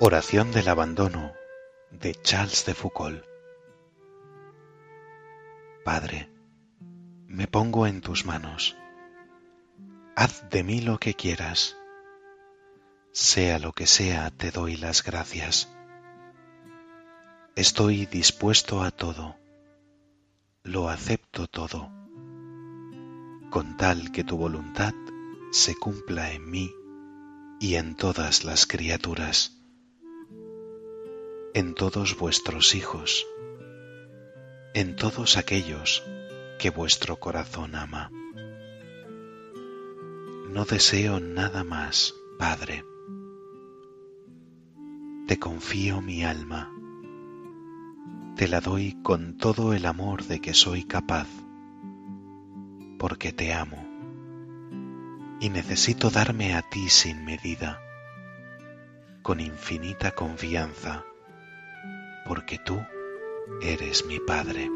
Oración del abandono de Charles de Foucault. Padre, me pongo en tus manos. Haz de mí lo que quieras. Sea lo que sea, te doy las gracias. Estoy dispuesto a todo. Lo acepto todo. Con tal que tu voluntad se cumpla en mí y en todas las criaturas en todos vuestros hijos, en todos aquellos que vuestro corazón ama. No deseo nada más, Padre. Te confío mi alma, te la doy con todo el amor de que soy capaz, porque te amo y necesito darme a ti sin medida, con infinita confianza porque tú eres mi Padre.